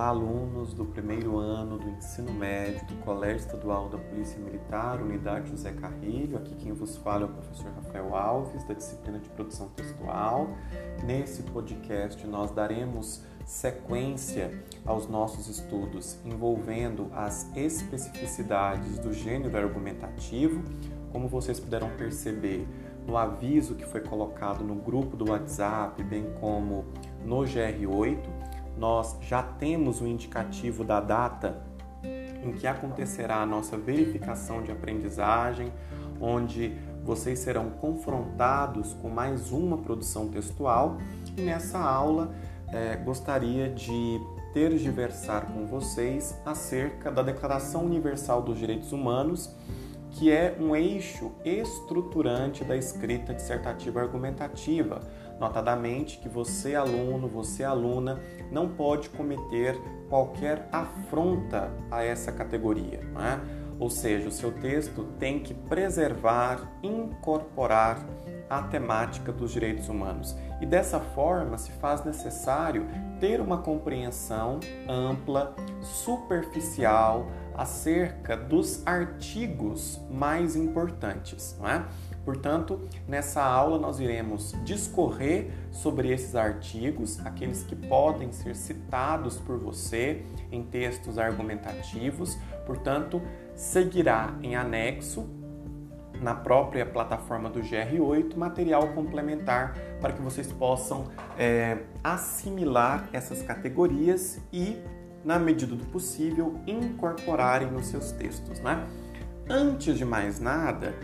Olá, alunos do primeiro ano do ensino médio do Colégio Estadual da Polícia Militar, Unidade José Carrilho. Aqui quem vos fala é o professor Rafael Alves, da disciplina de produção textual. Nesse podcast, nós daremos sequência aos nossos estudos envolvendo as especificidades do gênero argumentativo. Como vocês puderam perceber no aviso que foi colocado no grupo do WhatsApp, bem como no GR8 nós já temos o indicativo da data em que acontecerá a nossa verificação de aprendizagem, onde vocês serão confrontados com mais uma produção textual. E nessa aula é, gostaria de tergiversar com vocês acerca da Declaração Universal dos Direitos Humanos, que é um eixo estruturante da escrita dissertativa argumentativa, notadamente que você, aluno, você, aluna, não pode cometer qualquer afronta a essa categoria. É? Ou seja, o seu texto tem que preservar, incorporar a temática dos direitos humanos. E dessa forma se faz necessário ter uma compreensão ampla, superficial acerca dos artigos mais importantes. Não é? Portanto, nessa aula nós iremos discorrer sobre esses artigos, aqueles que podem ser citados por você em textos argumentativos. Portanto, seguirá em anexo na própria plataforma do GR8 material complementar para que vocês possam é, assimilar essas categorias e, na medida do possível, incorporarem nos seus textos. Né? Antes de mais nada,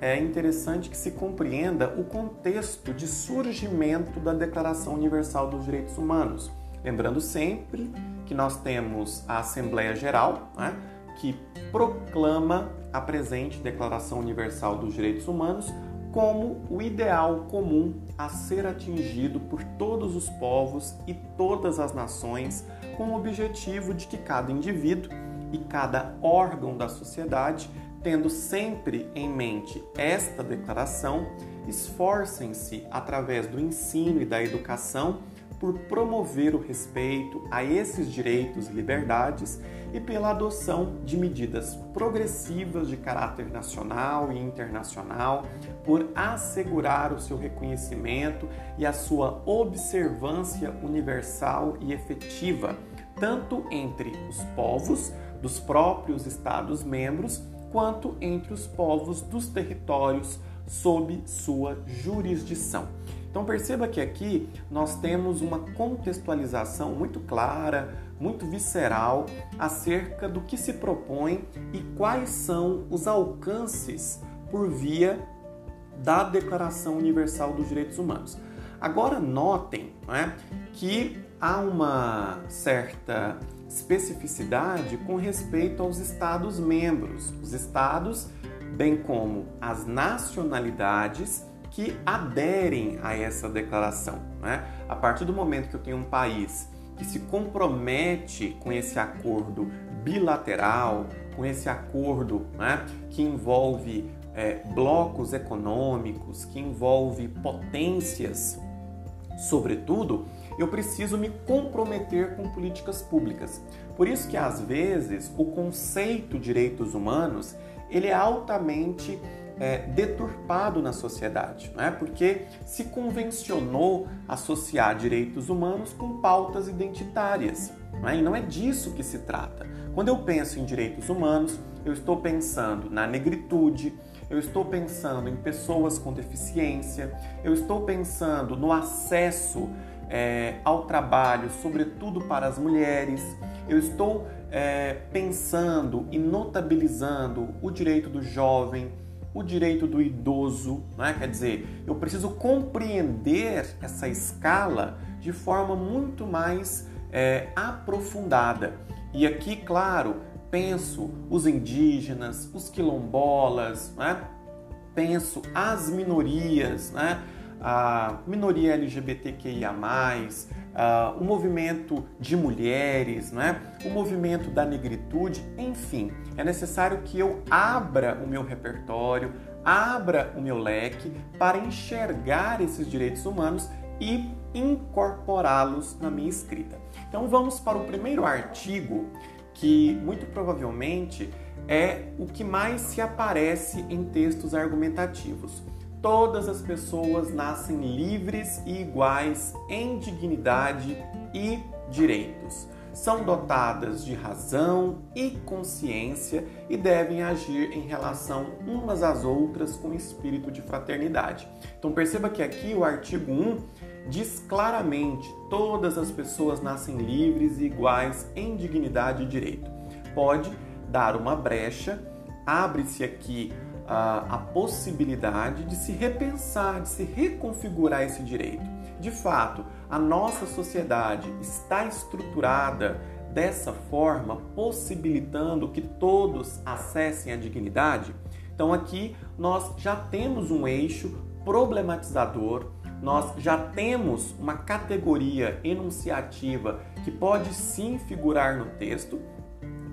é interessante que se compreenda o contexto de surgimento da Declaração Universal dos Direitos Humanos. Lembrando sempre que nós temos a Assembleia Geral, né, que proclama a presente Declaração Universal dos Direitos Humanos como o ideal comum a ser atingido por todos os povos e todas as nações, com o objetivo de que cada indivíduo e cada órgão da sociedade Tendo sempre em mente esta declaração, esforcem-se, através do ensino e da educação, por promover o respeito a esses direitos e liberdades e pela adoção de medidas progressivas de caráter nacional e internacional, por assegurar o seu reconhecimento e a sua observância universal e efetiva, tanto entre os povos dos próprios Estados-membros quanto entre os povos dos territórios sob sua jurisdição. Então perceba que aqui nós temos uma contextualização muito clara, muito visceral acerca do que se propõe e quais são os alcances por via da Declaração Universal dos Direitos Humanos. Agora notem né, que há uma certa especificidade com respeito aos Estados-membros, os Estados, bem como as nacionalidades que aderem a essa declaração. Né? A partir do momento que eu tenho um país que se compromete com esse acordo bilateral, com esse acordo né, que envolve é, blocos econômicos, que envolve potências, sobretudo, eu preciso me comprometer com políticas públicas. Por isso que às vezes o conceito de direitos humanos ele é altamente é, deturpado na sociedade, não é? porque se convencionou associar direitos humanos com pautas identitárias. Não é? E não é disso que se trata. Quando eu penso em direitos humanos, eu estou pensando na negritude, eu estou pensando em pessoas com deficiência, eu estou pensando no acesso é, ao trabalho, sobretudo para as mulheres. Eu estou é, pensando e notabilizando o direito do jovem, o direito do idoso, né? quer dizer, eu preciso compreender essa escala de forma muito mais é, aprofundada. E aqui, claro, penso os indígenas, os quilombolas, né? penso as minorias, né? a minoria LGBTQIA, uh, o movimento de mulheres, né? o movimento da negritude, enfim, é necessário que eu abra o meu repertório, abra o meu leque para enxergar esses direitos humanos e incorporá-los na minha escrita. Então vamos para o primeiro artigo, que muito provavelmente é o que mais se aparece em textos argumentativos. Todas as pessoas nascem livres e iguais em dignidade e direitos. São dotadas de razão e consciência e devem agir em relação umas às outras com espírito de fraternidade. Então perceba que aqui o artigo 1 diz claramente: todas as pessoas nascem livres e iguais em dignidade e direito. Pode dar uma brecha, abre-se aqui a, a possibilidade de se repensar, de se reconfigurar esse direito. De fato, a nossa sociedade está estruturada dessa forma, possibilitando que todos acessem a dignidade. Então, aqui nós já temos um eixo problematizador, nós já temos uma categoria enunciativa que pode sim figurar no texto,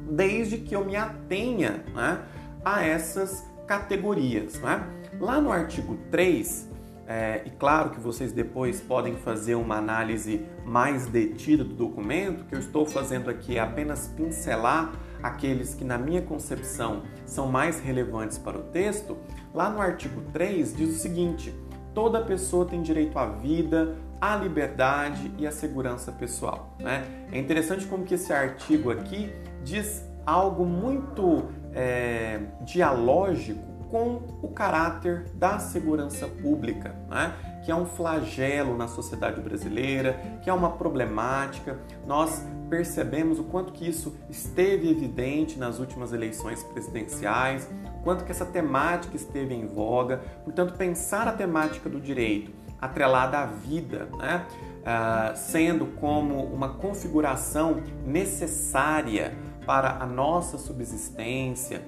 desde que eu me atenha né, a essas categorias. Né? Lá no artigo 3, é, e claro que vocês depois podem fazer uma análise mais detida do documento, que eu estou fazendo aqui é apenas pincelar aqueles que, na minha concepção, são mais relevantes para o texto. Lá no artigo 3 diz o seguinte: toda pessoa tem direito à vida, à liberdade e à segurança pessoal. Né? É interessante como que esse artigo aqui diz algo muito é, dialógico com o caráter da segurança pública, né? que é um flagelo na sociedade brasileira, que é uma problemática. Nós percebemos o quanto que isso esteve evidente nas últimas eleições presidenciais, quanto que essa temática esteve em voga. Portanto, pensar a temática do direito atrelada à vida, né? Uh, sendo como uma configuração necessária para a nossa subsistência,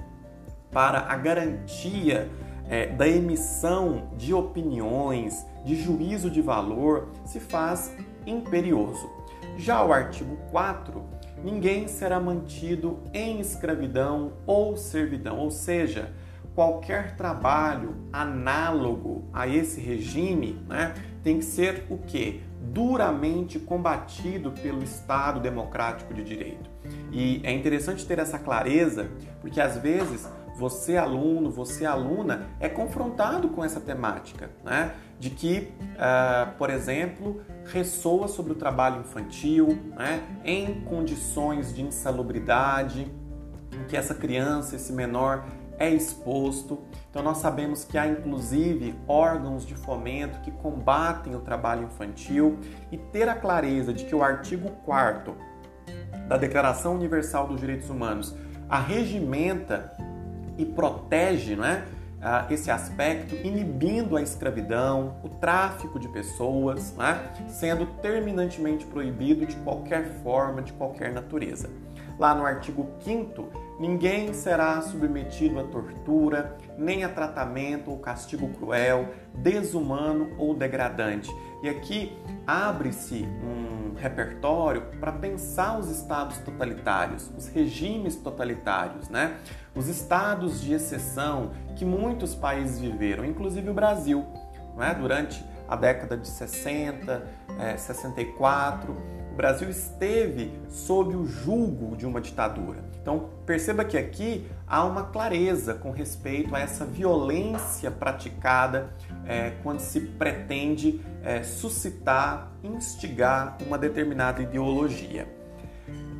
para a garantia é, da emissão de opiniões, de juízo de valor, se faz imperioso. Já o artigo 4, ninguém será mantido em escravidão ou servidão, ou seja, qualquer trabalho análogo a esse regime né, tem que ser o que? Duramente combatido pelo Estado democrático de direito. E é interessante ter essa clareza, porque às vezes você aluno, você aluna, é confrontado com essa temática, né? De que, uh, por exemplo, ressoa sobre o trabalho infantil, né? Em condições de insalubridade, que essa criança, esse menor é exposto. Então nós sabemos que há inclusive órgãos de fomento que combatem o trabalho infantil e ter a clareza de que o artigo 4 da Declaração Universal dos Direitos Humanos arregimenta e protege não é, esse aspecto, inibindo a escravidão, o tráfico de pessoas, é, sendo terminantemente proibido de qualquer forma, de qualquer natureza. Lá no artigo 5 ninguém será submetido a tortura, nem a tratamento ou castigo cruel, desumano ou degradante. E aqui abre-se um repertório para pensar os estados totalitários, os regimes totalitários, né? Os estados de exceção que muitos países viveram, inclusive o Brasil, né? Durante a década de 60, é, 64, o Brasil esteve sob o julgo de uma ditadura. Então, perceba que aqui há uma clareza com respeito a essa violência praticada é, quando se pretende é, suscitar, instigar uma determinada ideologia.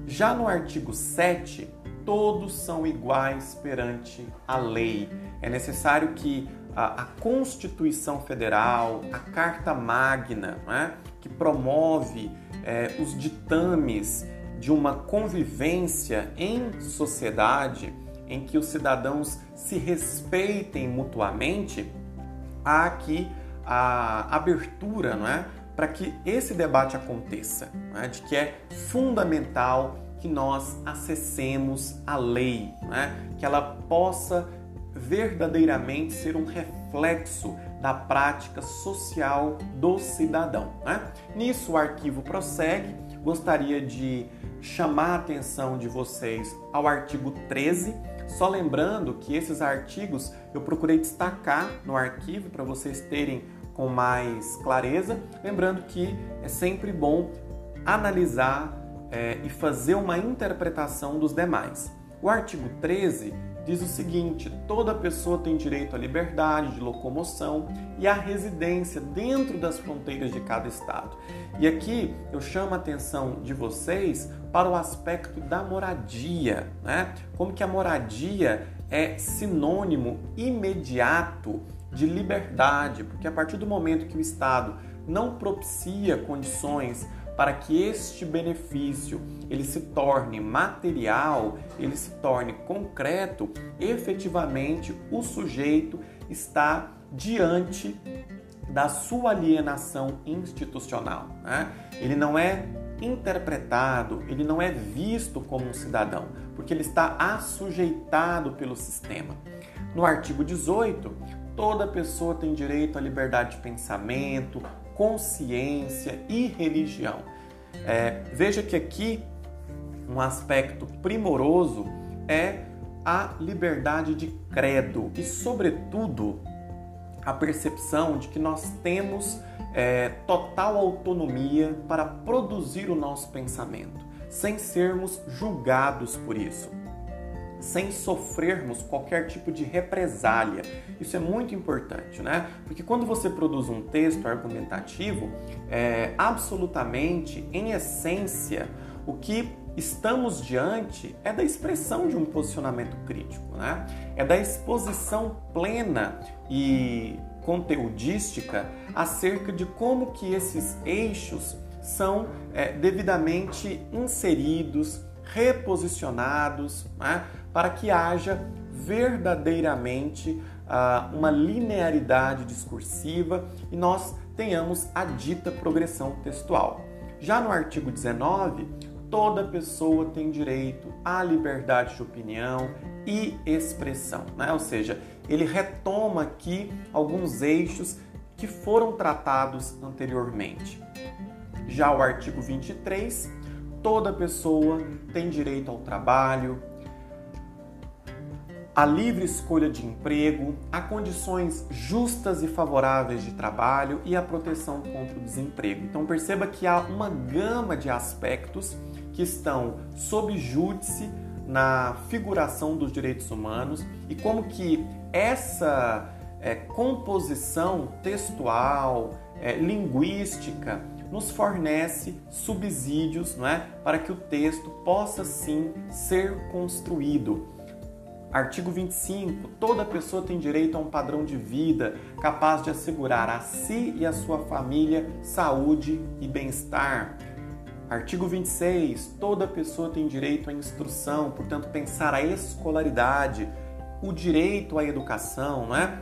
Já no artigo 7, todos são iguais perante a lei. É necessário que a, a Constituição Federal, a Carta Magna, né, que promove é, os ditames de uma convivência em sociedade em que os cidadãos se respeitem mutuamente, há aqui a abertura não é? para que esse debate aconteça, é? de que é fundamental que nós acessemos a lei, é? que ela possa verdadeiramente ser um reflexo da prática social do cidadão. Né? Nisso, o arquivo prossegue. Gostaria de chamar a atenção de vocês ao artigo 13. Só lembrando que esses artigos eu procurei destacar no arquivo para vocês terem com mais clareza, lembrando que é sempre bom analisar é, e fazer uma interpretação dos demais. O artigo 13 diz o seguinte: toda pessoa tem direito à liberdade de locomoção e à residência dentro das fronteiras de cada estado. E aqui eu chamo a atenção de vocês para o aspecto da moradia, né? Como que a moradia é sinônimo imediato de liberdade, porque a partir do momento que o Estado não propicia condições para que este benefício ele se torne material, ele se torne concreto, efetivamente o sujeito está diante da sua alienação institucional. Né? Ele não é interpretado, ele não é visto como um cidadão, porque ele está assujeitado pelo sistema. No artigo 18, toda pessoa tem direito à liberdade de pensamento, consciência e religião. É, veja que aqui um aspecto primoroso é a liberdade de credo e, sobretudo, a percepção de que nós temos é, total autonomia para produzir o nosso pensamento, sem sermos julgados por isso sem sofrermos qualquer tipo de represália. Isso é muito importante, né? Porque quando você produz um texto argumentativo, é, absolutamente, em essência, o que estamos diante é da expressão de um posicionamento crítico, né? É da exposição plena e conteudística acerca de como que esses eixos são é, devidamente inseridos, reposicionados, né? Para que haja verdadeiramente uh, uma linearidade discursiva e nós tenhamos a dita progressão textual. Já no artigo 19, toda pessoa tem direito à liberdade de opinião e expressão, né? ou seja, ele retoma aqui alguns eixos que foram tratados anteriormente. Já o artigo 23, toda pessoa tem direito ao trabalho, a livre escolha de emprego, a condições justas e favoráveis de trabalho e a proteção contra o desemprego. Então perceba que há uma gama de aspectos que estão sob júdice na figuração dos direitos humanos e como que essa é, composição textual, é, linguística, nos fornece subsídios não é, para que o texto possa sim ser construído Artigo 25. Toda pessoa tem direito a um padrão de vida capaz de assegurar a si e a sua família saúde e bem-estar. Artigo 26. Toda pessoa tem direito à instrução, portanto, pensar a escolaridade, o direito à educação, não é?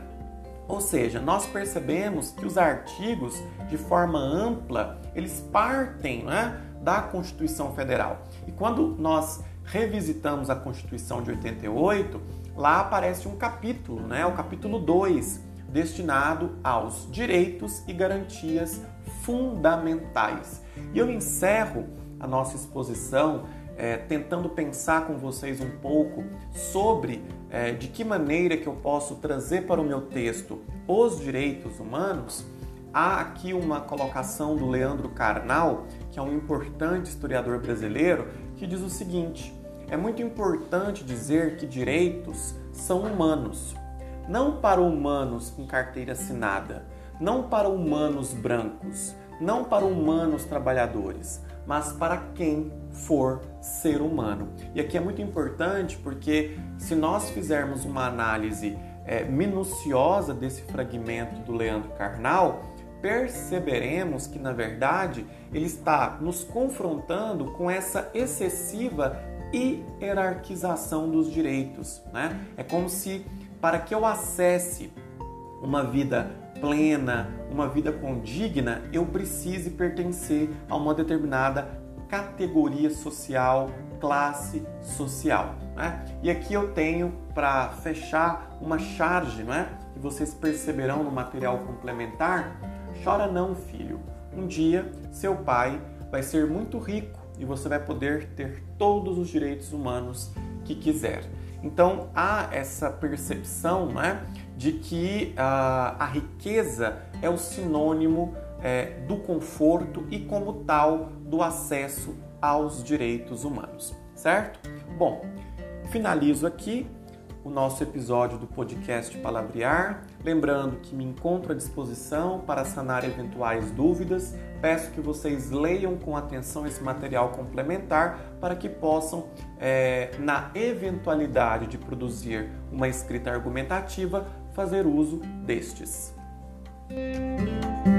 Ou seja, nós percebemos que os artigos, de forma ampla, eles partem é, da Constituição Federal. E quando nós revisitamos a Constituição de 88, lá aparece um capítulo, né? o capítulo 2, destinado aos direitos e garantias fundamentais. E eu encerro a nossa exposição é, tentando pensar com vocês um pouco sobre é, de que maneira que eu posso trazer para o meu texto os direitos humanos. Há aqui uma colocação do Leandro Carnal, que é um importante historiador brasileiro, que diz o seguinte: é muito importante dizer que direitos são humanos, não para humanos com carteira assinada, não para humanos brancos, não para humanos trabalhadores, mas para quem for ser humano. E aqui é muito importante porque se nós fizermos uma análise é, minuciosa desse fragmento do Leandro Carnal, perceberemos que, na verdade, ele está nos confrontando com essa excessiva hierarquização dos direitos. Né? É como se, para que eu acesse uma vida plena, uma vida condigna, eu precise pertencer a uma determinada categoria social, classe social. Né? E aqui eu tenho para fechar uma charge, né? que vocês perceberão no material complementar Chora não, filho. Um dia seu pai vai ser muito rico e você vai poder ter todos os direitos humanos que quiser. Então há essa percepção né, de que a, a riqueza é o sinônimo é, do conforto e, como tal, do acesso aos direitos humanos, certo? Bom, finalizo aqui o nosso episódio do podcast Palavrear. Lembrando que me encontro à disposição para sanar eventuais dúvidas. Peço que vocês leiam com atenção esse material complementar para que possam, é, na eventualidade de produzir uma escrita argumentativa, fazer uso destes. Música